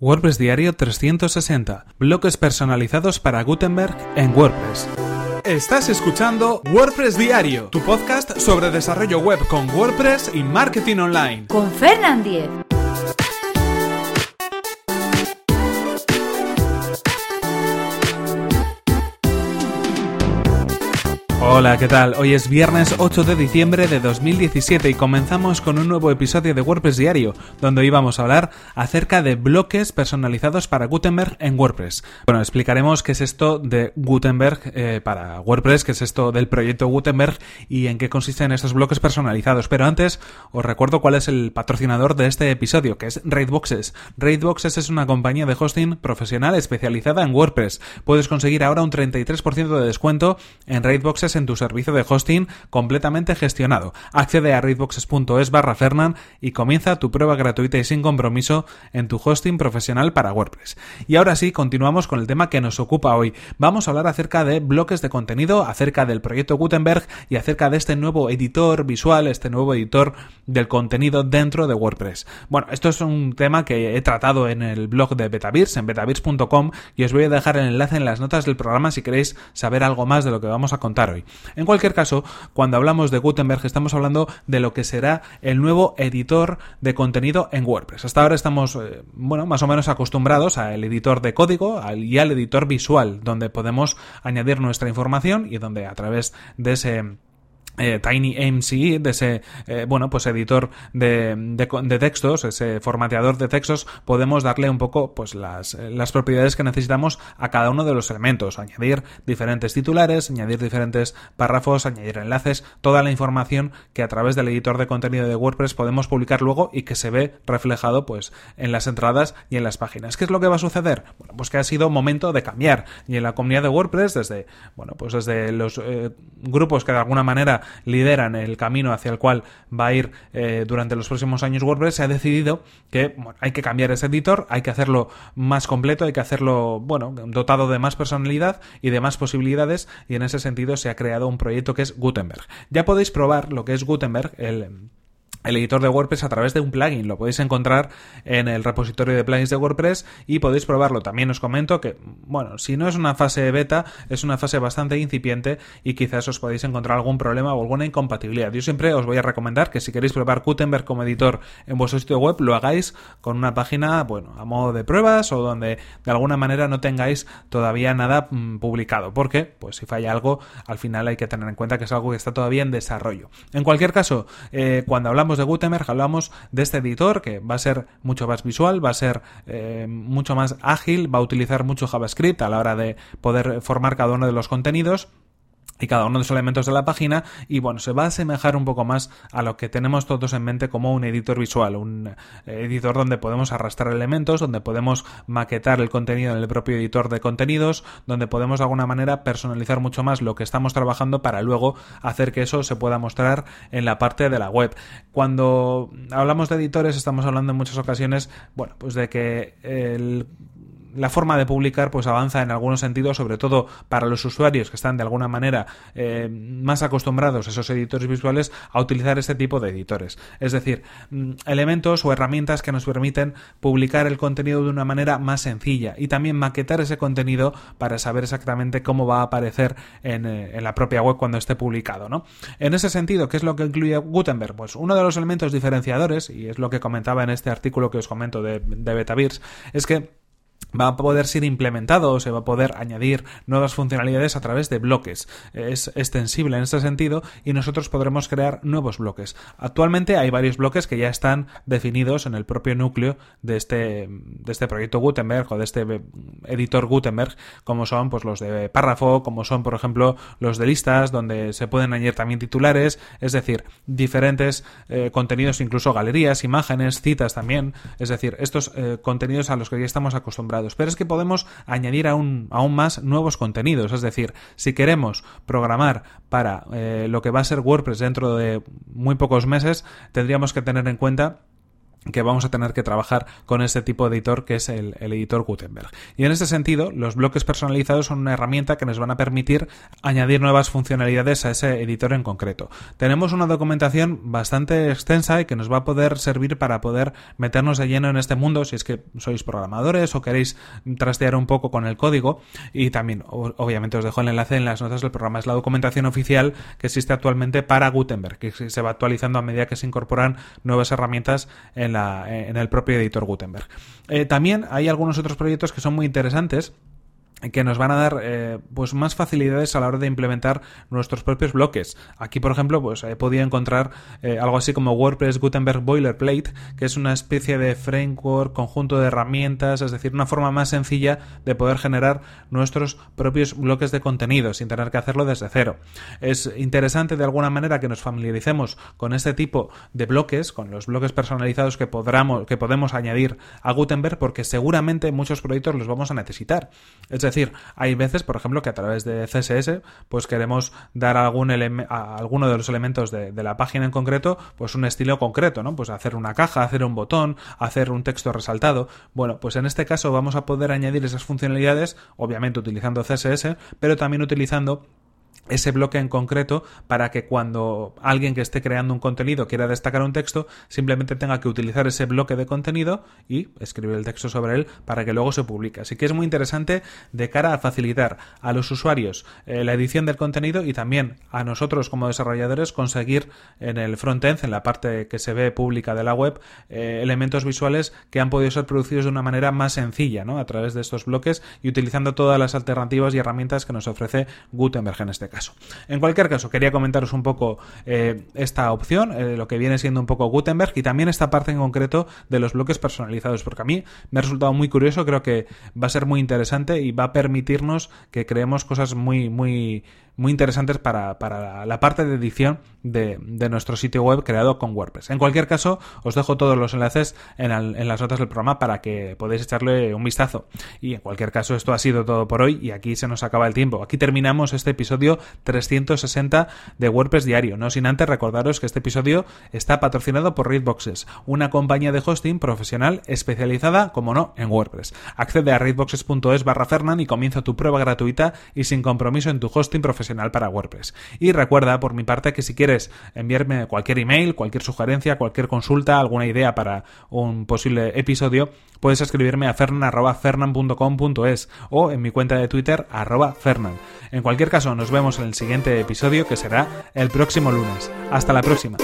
WordPress Diario 360. Bloques personalizados para Gutenberg en WordPress. Estás escuchando WordPress Diario, tu podcast sobre desarrollo web con WordPress y marketing online. Con Fernand Diez. Hola, ¿qué tal? Hoy es viernes 8 de diciembre de 2017 y comenzamos con un nuevo episodio de WordPress Diario, donde íbamos a hablar acerca de bloques personalizados para Gutenberg en WordPress. Bueno, explicaremos qué es esto de Gutenberg eh, para WordPress, qué es esto del proyecto Gutenberg y en qué consisten estos bloques personalizados. Pero antes, os recuerdo cuál es el patrocinador de este episodio, que es Raidboxes. Raidboxes es una compañía de hosting profesional especializada en WordPress. Puedes conseguir ahora un 33% de descuento en Raidboxes en tu servicio de hosting completamente gestionado. Accede a readboxes.es barra Fernan y comienza tu prueba gratuita y sin compromiso en tu hosting profesional para WordPress. Y ahora sí, continuamos con el tema que nos ocupa hoy. Vamos a hablar acerca de bloques de contenido, acerca del proyecto Gutenberg y acerca de este nuevo editor visual, este nuevo editor del contenido dentro de WordPress. Bueno, esto es un tema que he tratado en el blog de Betavirs, en betavirs.com, y os voy a dejar el enlace en las notas del programa si queréis saber algo más de lo que vamos a contar hoy. En cualquier caso, cuando hablamos de Gutenberg estamos hablando de lo que será el nuevo editor de contenido en WordPress. Hasta ahora estamos, eh, bueno, más o menos acostumbrados al editor de código y al editor visual, donde podemos añadir nuestra información y donde a través de ese eh, TinyMCE, de ese, eh, bueno, pues editor de, de, textos, ese formateador de textos, podemos darle un poco, pues las, las propiedades que necesitamos a cada uno de los elementos, añadir diferentes titulares, añadir diferentes párrafos, añadir enlaces, toda la información que a través del editor de contenido de WordPress podemos publicar luego y que se ve reflejado, pues, en las entradas y en las páginas. ¿Qué es lo que va a suceder? Bueno, pues que ha sido momento de cambiar y en la comunidad de WordPress, desde, bueno, pues desde los eh, grupos que de alguna manera lideran el camino hacia el cual va a ir eh, durante los próximos años WordPress, se ha decidido que hay que cambiar ese editor, hay que hacerlo más completo, hay que hacerlo, bueno, dotado de más personalidad y de más posibilidades, y en ese sentido se ha creado un proyecto que es Gutenberg. Ya podéis probar lo que es Gutenberg, el el editor de WordPress a través de un plugin. Lo podéis encontrar en el repositorio de plugins de WordPress y podéis probarlo. También os comento que, bueno, si no es una fase beta, es una fase bastante incipiente y quizás os podéis encontrar algún problema o alguna incompatibilidad. Yo siempre os voy a recomendar que si queréis probar Gutenberg como editor en vuestro sitio web, lo hagáis con una página, bueno, a modo de pruebas o donde de alguna manera no tengáis todavía nada mm, publicado. Porque, pues si falla algo, al final hay que tener en cuenta que es algo que está todavía en desarrollo. En cualquier caso, eh, cuando hablamos de Gutenberg hablamos de este editor que va a ser mucho más visual, va a ser eh, mucho más ágil, va a utilizar mucho JavaScript a la hora de poder formar cada uno de los contenidos y cada uno de los elementos de la página y bueno, se va a asemejar un poco más a lo que tenemos todos en mente como un editor visual, un eh, editor donde podemos arrastrar elementos, donde podemos maquetar el contenido en el propio editor de contenidos, donde podemos de alguna manera personalizar mucho más lo que estamos trabajando para luego hacer que eso se pueda mostrar en la parte de la web. Cuando hablamos de editores estamos hablando en muchas ocasiones, bueno, pues de que el la forma de publicar pues avanza en algunos sentidos, sobre todo para los usuarios que están de alguna manera eh, más acostumbrados a esos editores visuales a utilizar este tipo de editores. Es decir, mm, elementos o herramientas que nos permiten publicar el contenido de una manera más sencilla y también maquetar ese contenido para saber exactamente cómo va a aparecer en, eh, la propia web cuando esté publicado. ¿no? En ese sentido, ¿qué es lo que incluye Gutenberg? Pues uno de los elementos diferenciadores, y es lo que comentaba en este artículo que os comento de, de Betavirs, es que va a poder ser implementado o se va a poder añadir nuevas funcionalidades a través de bloques. Es extensible en este sentido y nosotros podremos crear nuevos bloques. Actualmente hay varios bloques que ya están definidos en el propio núcleo de este, de este proyecto Gutenberg o de este editor Gutenberg, como son pues, los de párrafo, como son por ejemplo los de listas, donde se pueden añadir también titulares, es decir, diferentes eh, contenidos, incluso galerías, imágenes, citas también, es decir, estos eh, contenidos a los que ya estamos acostumbrados pero es que podemos añadir aún, aún más nuevos contenidos. Es decir, si queremos programar para eh, lo que va a ser WordPress dentro de muy pocos meses, tendríamos que tener en cuenta que vamos a tener que trabajar con este tipo de editor que es el, editor Gutenberg. Y en este sentido, los bloques personalizados son una herramienta que nos van a permitir añadir nuevas funcionalidades a ese editor en concreto. Tenemos una documentación bastante extensa y que nos va a poder servir para poder meternos de lleno en este mundo si es que sois programadores o queréis trastear un poco con el código y también obviamente os dejo el enlace en las notas del programa. Es la documentación oficial que existe actualmente para Gutenberg, que se va actualizando a medida que se incorporan nuevas herramientas en la en el propio editor Gutenberg. Eh, también hay algunos otros proyectos que son muy interesantes que nos van a dar eh, pues más facilidades a la hora de implementar nuestros propios bloques. Aquí, por ejemplo, pues he podido encontrar eh, algo así como WordPress Gutenberg Boilerplate, que es una especie de framework, conjunto de herramientas, es decir, una forma más sencilla de poder generar nuestros propios bloques de contenido sin tener que hacerlo desde cero. Es interesante de alguna manera que nos familiaricemos con este tipo de bloques, con los bloques personalizados que podamos, que podemos añadir a Gutenberg, porque seguramente muchos proyectos los vamos a necesitar. Es decir, hay veces, por ejemplo, que a través de CSS, pues queremos dar algún a alguno de los elementos de, de, la página en concreto, pues un estilo concreto, ¿no? Pues hacer una caja, hacer un botón, hacer un texto resaltado. Bueno, pues en este caso vamos a poder añadir esas funcionalidades, obviamente utilizando CSS, pero también utilizando ese bloque en concreto para que cuando alguien que esté creando un contenido quiera destacar un texto, simplemente tenga que utilizar ese bloque de contenido y escribir el texto sobre él para que luego se publique. Así que es muy interesante de cara a facilitar a los usuarios eh, la edición del contenido y también a nosotros como desarrolladores conseguir en el frontend, en la parte que se ve pública de la web, eh, elementos visuales que han podido ser producidos de una manera más sencilla, ¿no? A través de estos bloques y utilizando todas las alternativas y herramientas que nos ofrece Gutenberg en este caso. En cualquier caso, quería comentaros un poco eh, esta opción, eh, lo que viene siendo un poco Gutenberg y también esta parte en concreto de los bloques personalizados, porque a mí me ha resultado muy curioso, creo que va a ser muy interesante y va a permitirnos que creemos cosas muy, muy muy interesantes para, la parte de edición de, nuestro sitio web creado con WordPress. En cualquier caso, os dejo todos los enlaces en, las notas del programa para que podáis echarle un vistazo. Y en cualquier caso, esto ha sido todo por hoy y aquí se nos acaba el tiempo. Aquí terminamos este episodio 360 de WordPress Diario. No sin antes recordaros que este episodio está patrocinado por Readboxes, una compañía de hosting profesional especializada, como no, en WordPress. Accede a readboxes.es barra Fernan y comienza tu prueba gratuita y sin compromiso en tu hosting para WordPress. Y recuerda, por mi parte, que si quieres enviarme cualquier email, cualquier sugerencia, cualquier consulta, alguna idea para un posible episodio, puedes escribirme a fernan.fernan.com.es o en mi cuenta de Twitter arroba. En cualquier caso, nos vemos en el siguiente episodio que será el próximo lunes. Hasta la próxima.